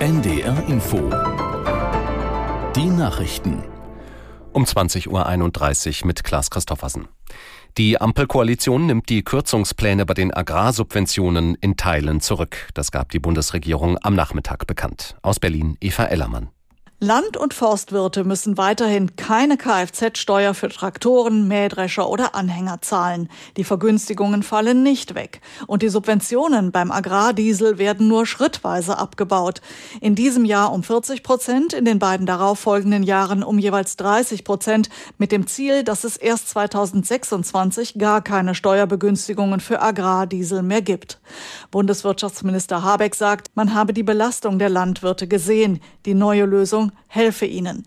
NDR Info. Die Nachrichten. Um 20.31 Uhr mit Klaas Christoffersen. Die Ampelkoalition nimmt die Kürzungspläne bei den Agrarsubventionen in Teilen zurück. Das gab die Bundesregierung am Nachmittag bekannt. Aus Berlin Eva Ellermann. Land- und Forstwirte müssen weiterhin keine Kfz-Steuer für Traktoren, Mähdrescher oder Anhänger zahlen. Die Vergünstigungen fallen nicht weg. Und die Subventionen beim Agrardiesel werden nur schrittweise abgebaut. In diesem Jahr um 40 Prozent, in den beiden darauffolgenden Jahren um jeweils 30 Prozent, mit dem Ziel, dass es erst 2026 gar keine Steuerbegünstigungen für Agrardiesel mehr gibt. Bundeswirtschaftsminister Habeck sagt, man habe die Belastung der Landwirte gesehen. Die neue Lösung helfe ihnen.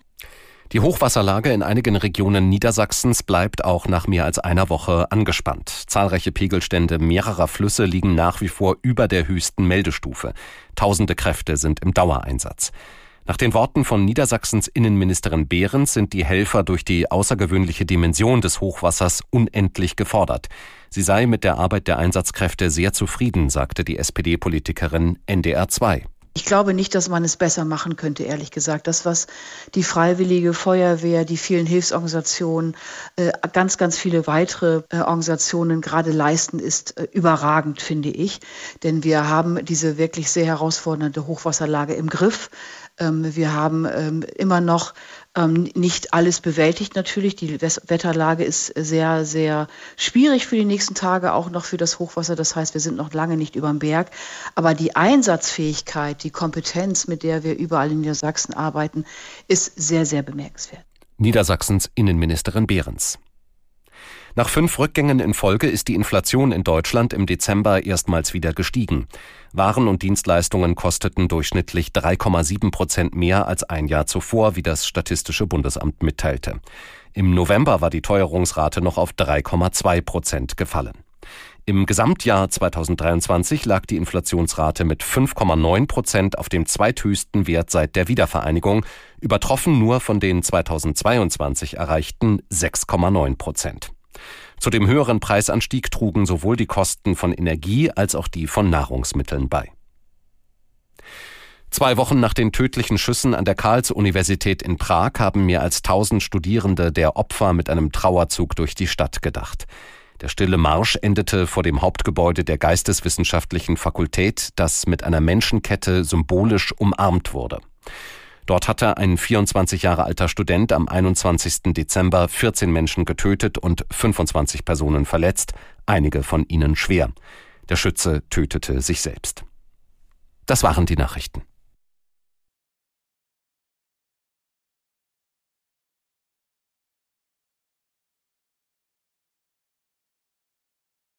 Die Hochwasserlage in einigen Regionen Niedersachsens bleibt auch nach mehr als einer Woche angespannt. Zahlreiche Pegelstände mehrerer Flüsse liegen nach wie vor über der höchsten Meldestufe. Tausende Kräfte sind im Dauereinsatz. Nach den Worten von Niedersachsens Innenministerin Behrens sind die Helfer durch die außergewöhnliche Dimension des Hochwassers unendlich gefordert. Sie sei mit der Arbeit der Einsatzkräfte sehr zufrieden, sagte die SPD-Politikerin NDR 2. Ich glaube nicht, dass man es besser machen könnte, ehrlich gesagt. Das, was die Freiwillige Feuerwehr, die vielen Hilfsorganisationen, äh, ganz, ganz viele weitere äh, Organisationen gerade leisten, ist äh, überragend, finde ich. Denn wir haben diese wirklich sehr herausfordernde Hochwasserlage im Griff. Ähm, wir haben ähm, immer noch ähm, nicht alles bewältigt natürlich. Die Wetterlage ist sehr, sehr schwierig für die nächsten Tage, auch noch für das Hochwasser. Das heißt, wir sind noch lange nicht über dem Berg. Aber die Einsatzfähigkeit, die Kompetenz, mit der wir überall in Niedersachsen arbeiten, ist sehr, sehr bemerkenswert. Niedersachsens Innenministerin Behrens. Nach fünf Rückgängen in Folge ist die Inflation in Deutschland im Dezember erstmals wieder gestiegen. Waren und Dienstleistungen kosteten durchschnittlich 3,7 Prozent mehr als ein Jahr zuvor, wie das Statistische Bundesamt mitteilte. Im November war die Teuerungsrate noch auf 3,2 Prozent gefallen. Im Gesamtjahr 2023 lag die Inflationsrate mit 5,9 Prozent auf dem zweithöchsten Wert seit der Wiedervereinigung, übertroffen nur von den 2022 erreichten 6,9 Prozent. Zu dem höheren Preisanstieg trugen sowohl die Kosten von Energie als auch die von Nahrungsmitteln bei. Zwei Wochen nach den tödlichen Schüssen an der Karls-Universität in Prag haben mehr als tausend Studierende der Opfer mit einem Trauerzug durch die Stadt gedacht. Der stille Marsch endete vor dem Hauptgebäude der Geisteswissenschaftlichen Fakultät, das mit einer Menschenkette symbolisch umarmt wurde. Dort hatte ein 24 Jahre alter Student am 21. Dezember 14 Menschen getötet und 25 Personen verletzt, einige von ihnen schwer. Der Schütze tötete sich selbst. Das waren die Nachrichten.